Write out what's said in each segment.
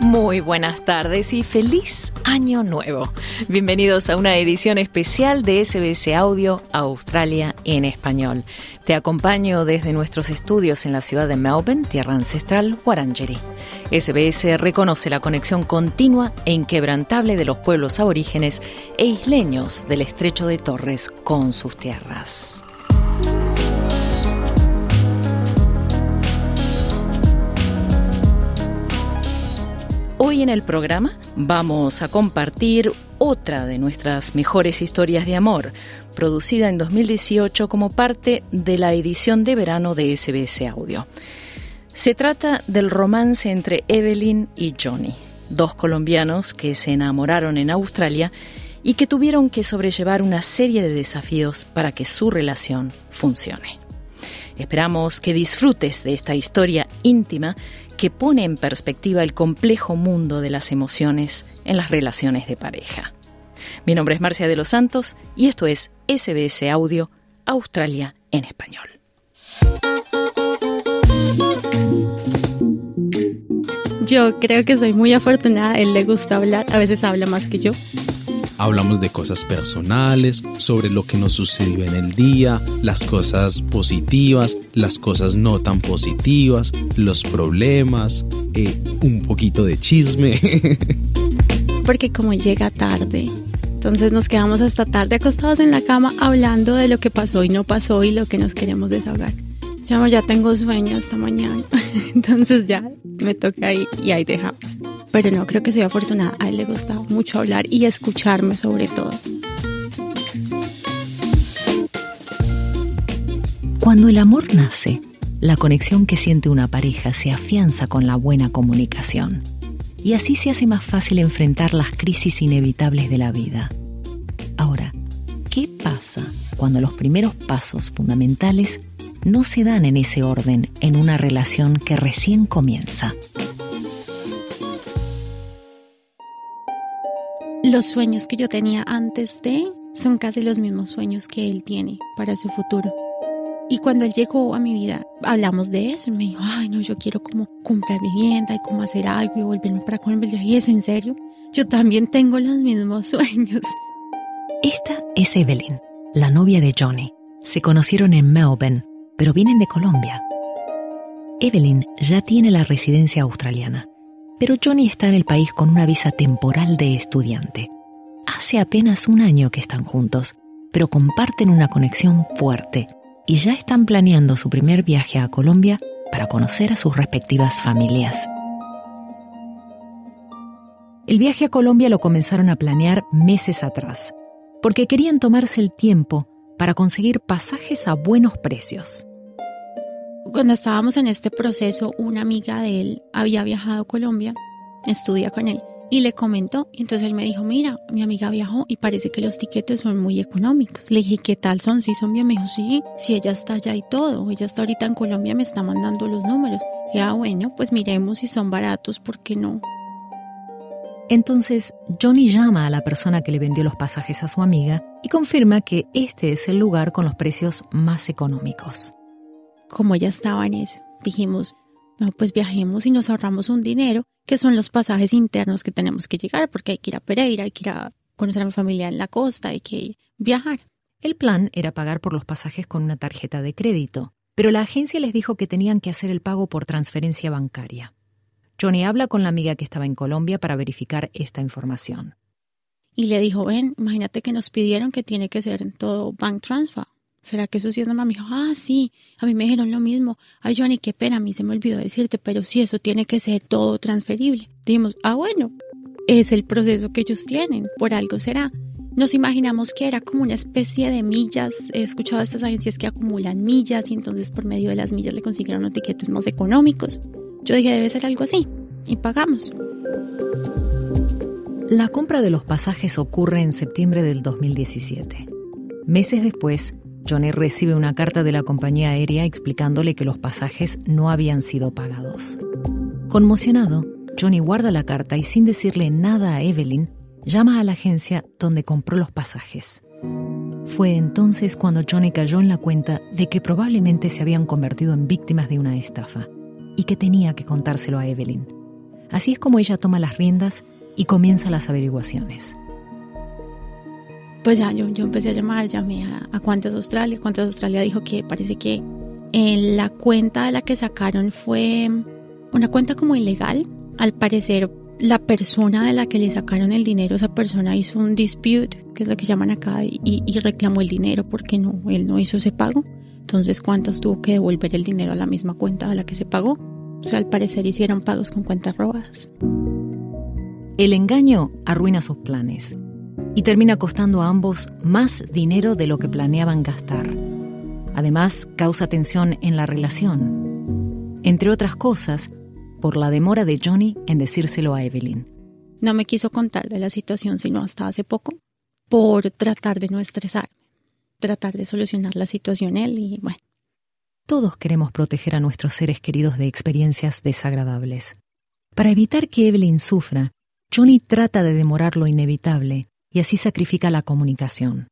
Muy buenas tardes y feliz año nuevo. Bienvenidos a una edición especial de SBS Audio Australia en español. Te acompaño desde nuestros estudios en la ciudad de Melbourne, tierra ancestral Wurundjeri. SBS reconoce la conexión continua e inquebrantable de los pueblos aborígenes e isleños del estrecho de Torres con sus tierras. Hoy en el programa vamos a compartir otra de nuestras mejores historias de amor, producida en 2018 como parte de la edición de verano de SBS Audio. Se trata del romance entre Evelyn y Johnny, dos colombianos que se enamoraron en Australia y que tuvieron que sobrellevar una serie de desafíos para que su relación funcione. Esperamos que disfrutes de esta historia íntima que pone en perspectiva el complejo mundo de las emociones en las relaciones de pareja. Mi nombre es Marcia de los Santos y esto es SBS Audio Australia en español. Yo creo que soy muy afortunada, él le gusta hablar, a veces habla más que yo. Hablamos de cosas personales, sobre lo que nos sucedió en el día, las cosas positivas, las cosas no tan positivas, los problemas, eh, un poquito de chisme. Porque como llega tarde, entonces nos quedamos hasta tarde acostados en la cama hablando de lo que pasó y no pasó y lo que nos queremos desahogar. Ya, ya tengo sueño hasta mañana, entonces ya me toca ahí y ahí dejamos. Pero no, creo que soy afortunada. A él le gusta mucho hablar y escucharme sobre todo. Cuando el amor nace, la conexión que siente una pareja se afianza con la buena comunicación. Y así se hace más fácil enfrentar las crisis inevitables de la vida. Ahora, ¿qué pasa cuando los primeros pasos fundamentales no se dan en ese orden en una relación que recién comienza? Los sueños que yo tenía antes de son casi los mismos sueños que él tiene para su futuro. Y cuando él llegó a mi vida, hablamos de eso. Y me dijo, ay, no, yo quiero como comprar vivienda y como hacer algo y volverme para Colombia. Y es en serio, yo también tengo los mismos sueños. Esta es Evelyn, la novia de Johnny. Se conocieron en Melbourne, pero vienen de Colombia. Evelyn ya tiene la residencia australiana pero Johnny está en el país con una visa temporal de estudiante. Hace apenas un año que están juntos, pero comparten una conexión fuerte y ya están planeando su primer viaje a Colombia para conocer a sus respectivas familias. El viaje a Colombia lo comenzaron a planear meses atrás, porque querían tomarse el tiempo para conseguir pasajes a buenos precios. Cuando estábamos en este proceso, una amiga de él había viajado a Colombia, estudia con él, y le comentó. Y entonces él me dijo, mira, mi amiga viajó y parece que los tiquetes son muy económicos. Le dije, ¿qué tal son? ¿Sí son bien? Me dijo, sí, si ella está allá y todo. Ella está ahorita en Colombia, me está mandando los números. Y ah, bueno, pues miremos si son baratos, ¿por qué no? Entonces, Johnny llama a la persona que le vendió los pasajes a su amiga y confirma que este es el lugar con los precios más económicos como ya estaba en eso, dijimos, no, pues viajemos y nos ahorramos un dinero, que son los pasajes internos que tenemos que llegar, porque hay que ir a Pereira, hay que ir a conocer a mi familia en la costa, hay que viajar. El plan era pagar por los pasajes con una tarjeta de crédito, pero la agencia les dijo que tenían que hacer el pago por transferencia bancaria. Johnny habla con la amiga que estaba en Colombia para verificar esta información. Y le dijo, ven, imagínate que nos pidieron que tiene que ser todo bank transfer. ¿Será que eso sí es normal? Me dijo, ah, sí, a mí me dijeron lo mismo. Ay, Johnny, qué pena, a mí se me olvidó decirte, pero sí, eso tiene que ser todo transferible. Dijimos, ah, bueno, es el proceso que ellos tienen, por algo será. Nos imaginamos que era como una especie de millas. He escuchado estas agencias que acumulan millas y entonces por medio de las millas le consiguieron los más económicos. Yo dije, debe ser algo así. Y pagamos. La compra de los pasajes ocurre en septiembre del 2017. Meses después, Johnny recibe una carta de la compañía aérea explicándole que los pasajes no habían sido pagados. Conmocionado, Johnny guarda la carta y sin decirle nada a Evelyn, llama a la agencia donde compró los pasajes. Fue entonces cuando Johnny cayó en la cuenta de que probablemente se habían convertido en víctimas de una estafa y que tenía que contárselo a Evelyn. Así es como ella toma las riendas y comienza las averiguaciones pues ya yo, yo empecé a llamar, llamé a, a Cuantas Australia. Cuantas Australia dijo que parece que en la cuenta de la que sacaron fue una cuenta como ilegal. Al parecer, la persona de la que le sacaron el dinero, esa persona hizo un dispute, que es lo que llaman acá, y, reclamó el dinero porque no, él no hizo ese pago. Entonces, Cuantas tuvo que devolver el dinero a la misma cuenta a la que se pagó. O sea, al parecer hicieron pagos con cuentas robadas. El engaño arruina sus planes y termina costando a ambos más dinero de lo que planeaban gastar. Además, causa tensión en la relación. Entre otras cosas, por la demora de Johnny en decírselo a Evelyn. No me quiso contar de la situación sino hasta hace poco, por tratar de no estresarme, tratar de solucionar la situación él y bueno. Todos queremos proteger a nuestros seres queridos de experiencias desagradables. Para evitar que Evelyn sufra, Johnny trata de demorar lo inevitable y así sacrifica la comunicación.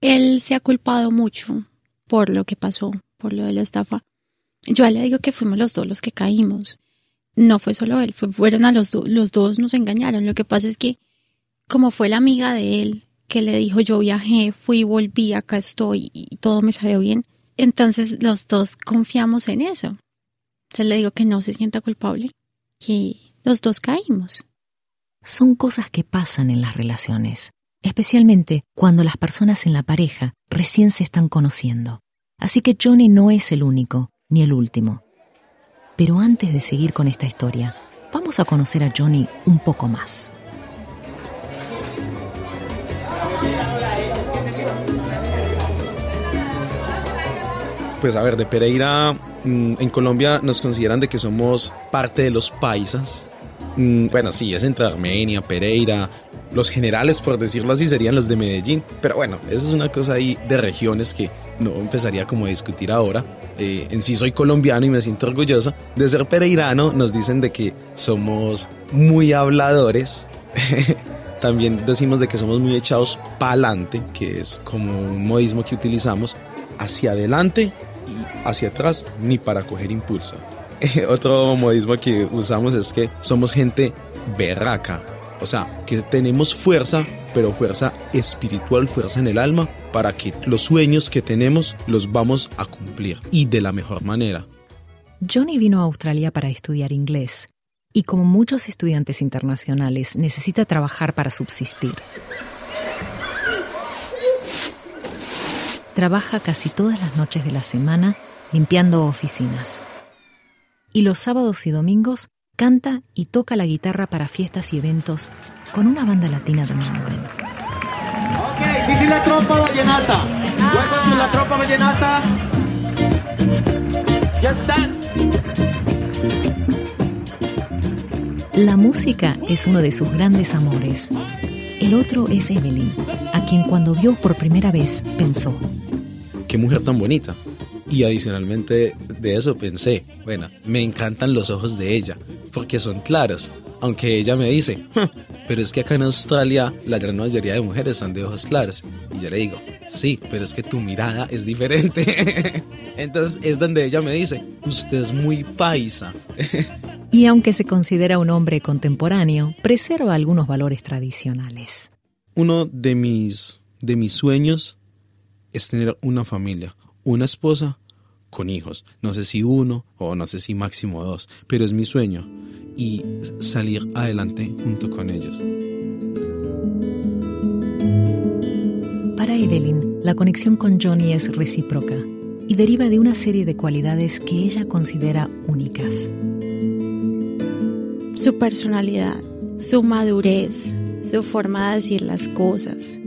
Él se ha culpado mucho por lo que pasó, por lo de la estafa. Yo le digo que fuimos los dos los que caímos. No fue solo él, fueron a los dos, los dos nos engañaron. Lo que pasa es que, como fue la amiga de él que le dijo yo viajé, fui, volví, acá estoy y todo me salió bien, entonces los dos confiamos en eso. Entonces le digo que no se sienta culpable, que los dos caímos. Son cosas que pasan en las relaciones especialmente cuando las personas en la pareja recién se están conociendo. Así que Johnny no es el único ni el último. Pero antes de seguir con esta historia, vamos a conocer a Johnny un poco más. Pues a ver, de Pereira, mm, en Colombia nos consideran de que somos parte de los paisas. Mm, bueno, sí, es entre Armenia, Pereira, los generales, por decirlo así, serían los de Medellín. Pero bueno, eso es una cosa ahí de regiones que no empezaría como a discutir ahora. Eh, en sí soy colombiano y me siento orgulloso de ser pereirano. Nos dicen de que somos muy habladores. También decimos de que somos muy echados pa'lante, que es como un modismo que utilizamos hacia adelante y hacia atrás, ni para coger impulso. Otro modismo que usamos es que somos gente berraca, o sea, que tenemos fuerza, pero fuerza espiritual, fuerza en el alma, para que los sueños que tenemos los vamos a cumplir y de la mejor manera. Johnny vino a Australia para estudiar inglés y como muchos estudiantes internacionales necesita trabajar para subsistir. Trabaja casi todas las noches de la semana limpiando oficinas. Y los sábados y domingos canta y toca la guitarra para fiestas y eventos con una banda latina de Melbourne. Ok, dice la tropa vallenata. Welcome la tropa vallenata. Just dance. La música es uno de sus grandes amores. El otro es Evelyn, a quien cuando vio por primera vez pensó. Qué mujer tan bonita. Y adicionalmente de eso pensé, bueno, me encantan los ojos de ella, porque son claros, aunque ella me dice, pero es que acá en Australia la gran mayoría de mujeres son de ojos claros. Y yo le digo, sí, pero es que tu mirada es diferente. Entonces es donde ella me dice, usted es muy paisa. y aunque se considera un hombre contemporáneo, preserva algunos valores tradicionales. Uno de mis, de mis sueños es tener una familia, una esposa con hijos. No sé si uno o no sé si máximo dos, pero es mi sueño y salir adelante junto con ellos. Para Evelyn, la conexión con Johnny es recíproca y deriva de una serie de cualidades que ella considera únicas. Su personalidad, su madurez, su forma de decir las cosas.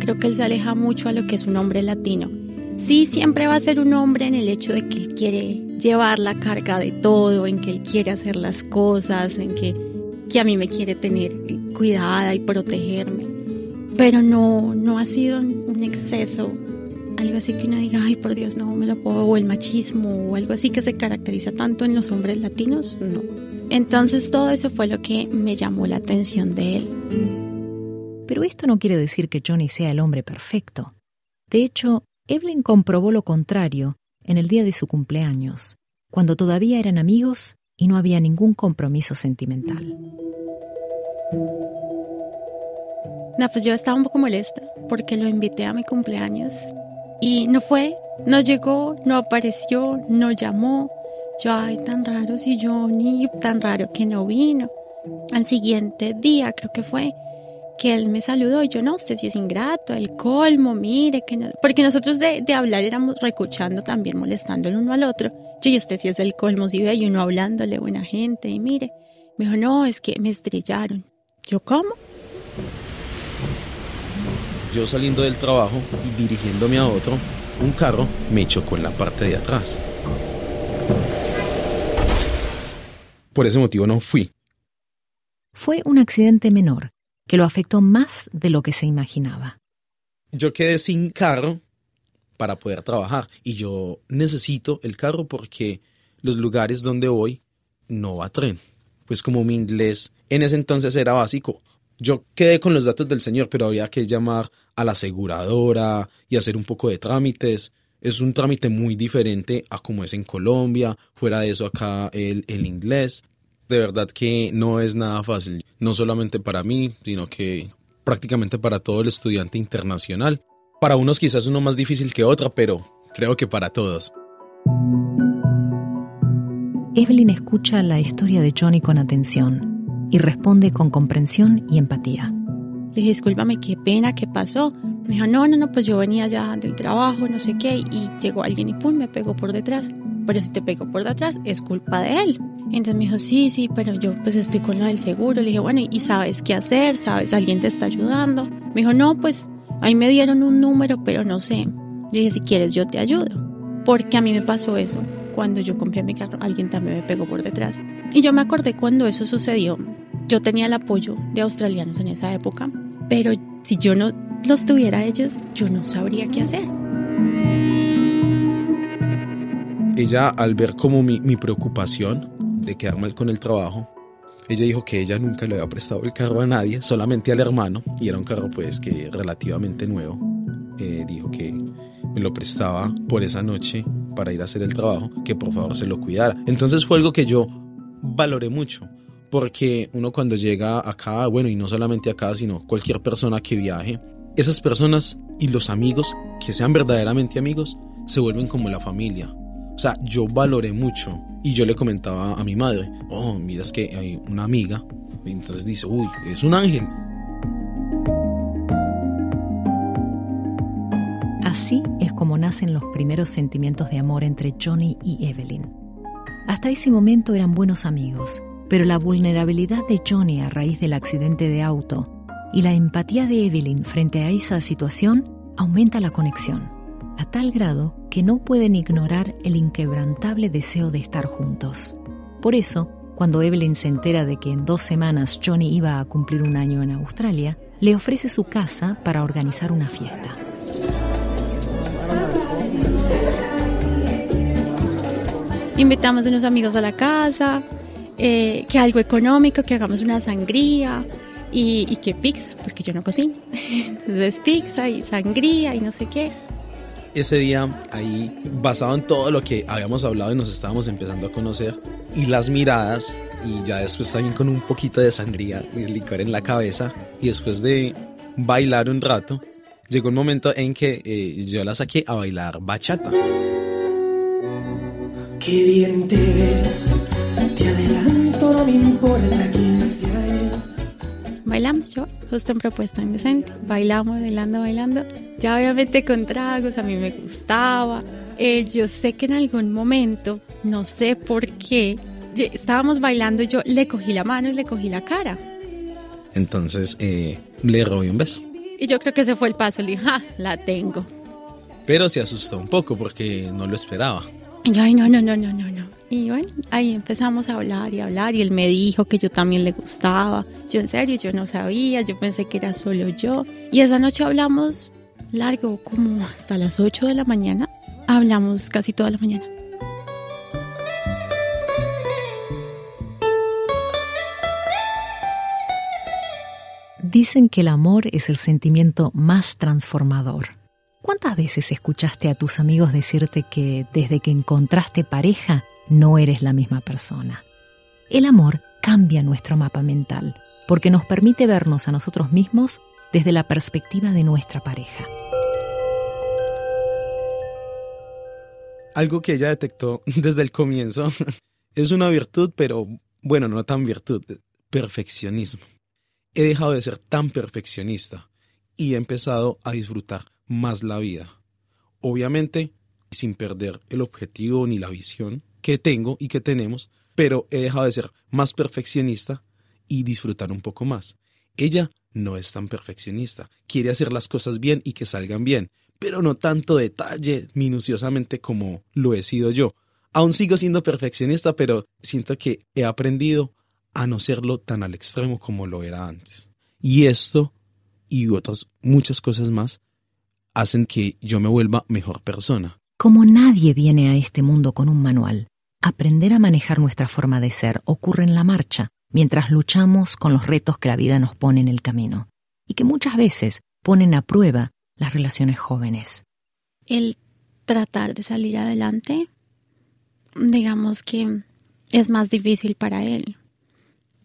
creo que él se aleja mucho a lo que es un hombre latino. Sí, siempre va a ser un hombre en el hecho de que él quiere llevar la carga de todo, en que él quiere hacer las cosas, en que, que a mí me quiere tener cuidada y protegerme. Pero no, no ha sido un exceso, algo así que uno diga, ay, por Dios, no me lo puedo, o el machismo, o algo así que se caracteriza tanto en los hombres latinos, no. Entonces todo eso fue lo que me llamó la atención de él. Pero esto no quiere decir que Johnny sea el hombre perfecto. De hecho, Evelyn comprobó lo contrario en el día de su cumpleaños, cuando todavía eran amigos y no había ningún compromiso sentimental. No, pues yo estaba un poco molesta porque lo invité a mi cumpleaños y no fue, no llegó, no apareció, no llamó. Yo, ay, tan raro si Johnny, tan raro que no vino. Al siguiente día, creo que fue, que él me saludó y yo no sé si es ingrato, el colmo, mire, que no, porque nosotros de, de hablar éramos recuchando también, molestando el uno al otro. Yo, y este si es el colmo, si ve y uno hablándole, buena gente, y mire, me dijo, no, es que me estrellaron. Yo, ¿cómo? Yo saliendo del trabajo y dirigiéndome a otro, un carro me chocó en la parte de atrás. Por ese motivo no fui. Fue un accidente menor que lo afectó más de lo que se imaginaba. Yo quedé sin carro para poder trabajar y yo necesito el carro porque los lugares donde voy no va tren. Pues como mi inglés en ese entonces era básico, yo quedé con los datos del señor, pero había que llamar a la aseguradora y hacer un poco de trámites. Es un trámite muy diferente a como es en Colombia. Fuera de eso, acá el, el inglés de verdad que no es nada fácil, no solamente para mí, sino que prácticamente para todo el estudiante internacional. Para unos quizás uno más difícil que otra, pero creo que para todos. Evelyn escucha la historia de Johnny con atención y responde con comprensión y empatía. Le dije, discúlpame, qué pena, qué pasó. Me dijo, no, no, no, pues yo venía ya del trabajo, no sé qué, y llegó alguien y pum, me pegó por detrás. Pero si te pegó por detrás, es culpa de él. Entonces me dijo, sí, sí, pero yo pues estoy con lo del seguro. Le dije, bueno, ¿y sabes qué hacer? ¿Sabes? ¿Alguien te está ayudando? Me dijo, no, pues ahí me dieron un número, pero no sé. Le dije, si quieres, yo te ayudo. Porque a mí me pasó eso. Cuando yo compré mi carro, alguien también me pegó por detrás. Y yo me acordé cuando eso sucedió. Yo tenía el apoyo de australianos en esa época, pero si yo no los tuviera ellos, yo no sabría qué hacer. Ella, al ver como mi, mi preocupación, de quedar mal con el trabajo, ella dijo que ella nunca le había prestado el carro a nadie, solamente al hermano, y era un carro pues que relativamente nuevo. Eh, dijo que me lo prestaba por esa noche para ir a hacer el trabajo, que por favor se lo cuidara. Entonces fue algo que yo valoré mucho, porque uno cuando llega acá, bueno, y no solamente acá, sino cualquier persona que viaje, esas personas y los amigos que sean verdaderamente amigos se vuelven como la familia. O sea, yo valoré mucho y yo le comentaba a mi madre, oh, mira, que hay una amiga. Y entonces dice, uy, es un ángel. Así es como nacen los primeros sentimientos de amor entre Johnny y Evelyn. Hasta ese momento eran buenos amigos, pero la vulnerabilidad de Johnny a raíz del accidente de auto y la empatía de Evelyn frente a esa situación aumenta la conexión a tal grado que no pueden ignorar el inquebrantable deseo de estar juntos. Por eso, cuando Evelyn se entera de que en dos semanas Johnny iba a cumplir un año en Australia, le ofrece su casa para organizar una fiesta. Invitamos a unos amigos a la casa, eh, que algo económico, que hagamos una sangría y, y que pizza, porque yo no cocino. Entonces pizza y sangría y no sé qué ese día ahí, basado en todo lo que habíamos hablado y nos estábamos empezando a conocer, y las miradas, y ya después también con un poquito de sangría y de licor en la cabeza, y después de bailar un rato, llegó un momento en que eh, yo la saqué a bailar bachata. Qué bien te ves, te adelanto, no me importa quién sea Bailamos yo, justo en propuesta indecente, bailamos, bailando, bailando ya obviamente con tragos, a mí me gustaba. Eh, yo sé que en algún momento, no sé por qué, estábamos bailando y yo le cogí la mano y le cogí la cara. Entonces eh, le robé un beso. Y yo creo que ese fue el paso. Le dije, ah, la tengo. Pero se asustó un poco porque no lo esperaba. Y yo, ay, no, no, no, no, no, no. Y bueno, ahí empezamos a hablar y hablar y él me dijo que yo también le gustaba. Yo en serio, yo no sabía, yo pensé que era solo yo. Y esa noche hablamos largo, como hasta las 8 de la mañana. Hablamos casi toda la mañana. Dicen que el amor es el sentimiento más transformador. ¿Cuántas veces escuchaste a tus amigos decirte que desde que encontraste pareja no eres la misma persona? El amor cambia nuestro mapa mental porque nos permite vernos a nosotros mismos desde la perspectiva de nuestra pareja. Algo que ella detectó desde el comienzo es una virtud, pero bueno, no tan virtud, perfeccionismo. He dejado de ser tan perfeccionista y he empezado a disfrutar más la vida. Obviamente, sin perder el objetivo ni la visión que tengo y que tenemos, pero he dejado de ser más perfeccionista y disfrutar un poco más. Ella no es tan perfeccionista, quiere hacer las cosas bien y que salgan bien, pero no tanto detalle minuciosamente como lo he sido yo. Aún sigo siendo perfeccionista, pero siento que he aprendido a no serlo tan al extremo como lo era antes. Y esto y otras muchas cosas más hacen que yo me vuelva mejor persona. Como nadie viene a este mundo con un manual, aprender a manejar nuestra forma de ser ocurre en la marcha, mientras luchamos con los retos que la vida nos pone en el camino, y que muchas veces ponen a prueba las relaciones jóvenes. El tratar de salir adelante, digamos que es más difícil para él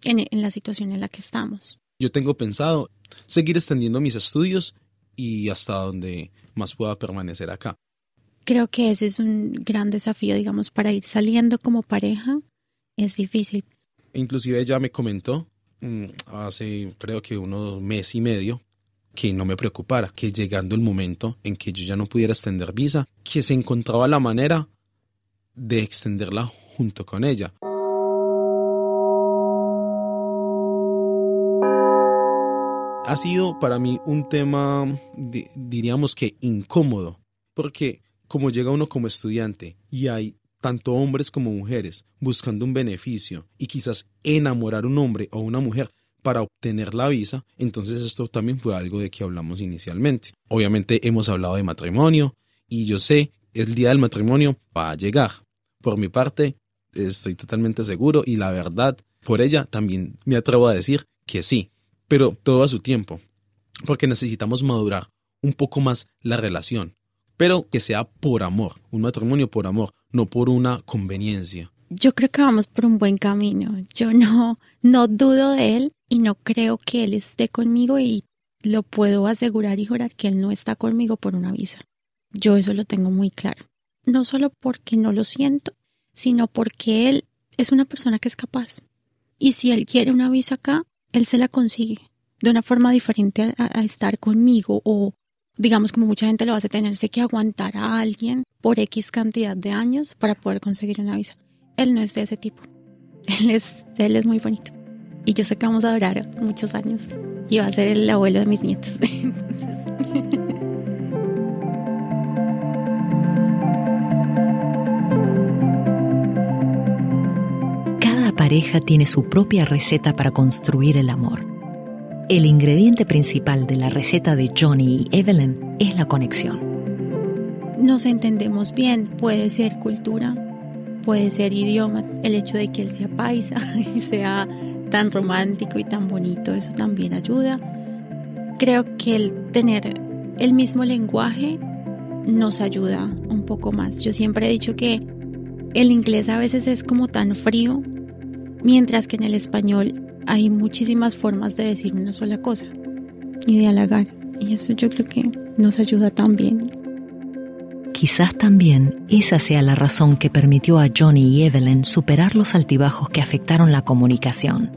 en, en la situación en la que estamos. Yo tengo pensado seguir extendiendo mis estudios y hasta donde más pueda permanecer acá. Creo que ese es un gran desafío, digamos, para ir saliendo como pareja. Es difícil. Inclusive ella me comentó mm, hace creo que unos mes y medio que no me preocupara, que llegando el momento en que yo ya no pudiera extender visa, que se encontraba la manera de extenderla junto con ella. Ha sido para mí un tema, diríamos que incómodo, porque como llega uno como estudiante y hay tanto hombres como mujeres buscando un beneficio y quizás enamorar un hombre o una mujer para obtener la visa, entonces esto también fue algo de que hablamos inicialmente. Obviamente hemos hablado de matrimonio y yo sé, el día del matrimonio va a llegar. Por mi parte, estoy totalmente seguro y la verdad, por ella también me atrevo a decir que sí, pero todo a su tiempo, porque necesitamos madurar un poco más la relación, pero que sea por amor, un matrimonio por amor, no por una conveniencia. Yo creo que vamos por un buen camino. Yo no, no dudo de él y no creo que él esté conmigo y lo puedo asegurar y jurar que él no está conmigo por una visa. Yo eso lo tengo muy claro. No solo porque no lo siento, sino porque él es una persona que es capaz. Y si él quiere una visa acá, él se la consigue de una forma diferente a, a estar conmigo o digamos como mucha gente lo hace, tenerse que aguantar a alguien por X cantidad de años para poder conseguir una visa. Él no es de ese tipo. Él es, él es muy bonito. Y yo sé que vamos a durar muchos años. Y va a ser el abuelo de mis nietos. pareja tiene su propia receta para construir el amor. El ingrediente principal de la receta de Johnny y Evelyn es la conexión. Nos entendemos bien, puede ser cultura, puede ser idioma, el hecho de que él sea paisa y sea tan romántico y tan bonito, eso también ayuda. Creo que el tener el mismo lenguaje nos ayuda un poco más. Yo siempre he dicho que el inglés a veces es como tan frío, mientras que en el español hay muchísimas formas de decir una sola cosa y de halagar. Y eso yo creo que nos ayuda también. Quizás también esa sea la razón que permitió a Johnny y Evelyn superar los altibajos que afectaron la comunicación,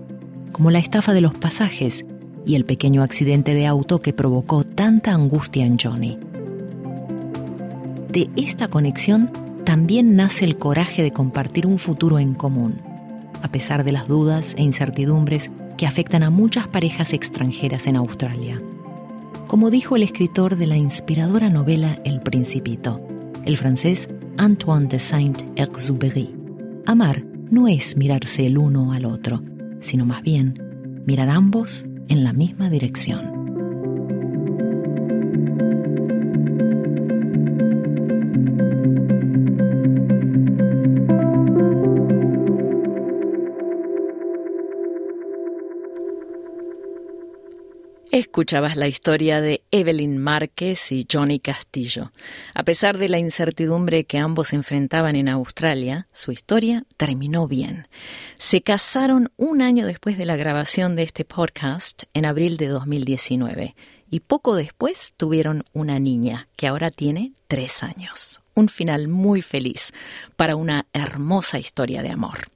como la estafa de los pasajes y el pequeño accidente de auto que provocó tanta angustia en Johnny. De esta conexión también nace el coraje de compartir un futuro en común a pesar de las dudas e incertidumbres que afectan a muchas parejas extranjeras en Australia. como dijo el escritor de la inspiradora novela El Principito, el francés Antoine de Saint-Exupéry. Amar no es mirarse el uno al otro, sino más bien mirar ambos en la misma dirección. Escuchabas la historia de Evelyn Márquez y Johnny Castillo. A pesar de la incertidumbre que ambos enfrentaban en Australia, su historia terminó bien. Se casaron un año después de la grabación de este podcast, en abril de 2019, y poco después tuvieron una niña que ahora tiene tres años. Un final muy feliz para una hermosa historia de amor.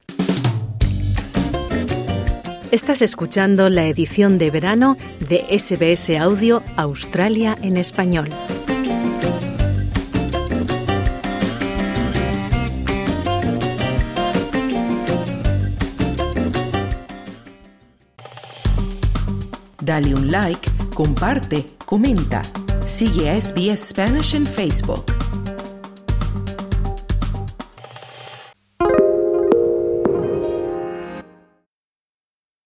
Estás escuchando la edición de verano de SBS Audio Australia en español. Dale un like, comparte, comenta. Sigue a SBS Spanish en Facebook.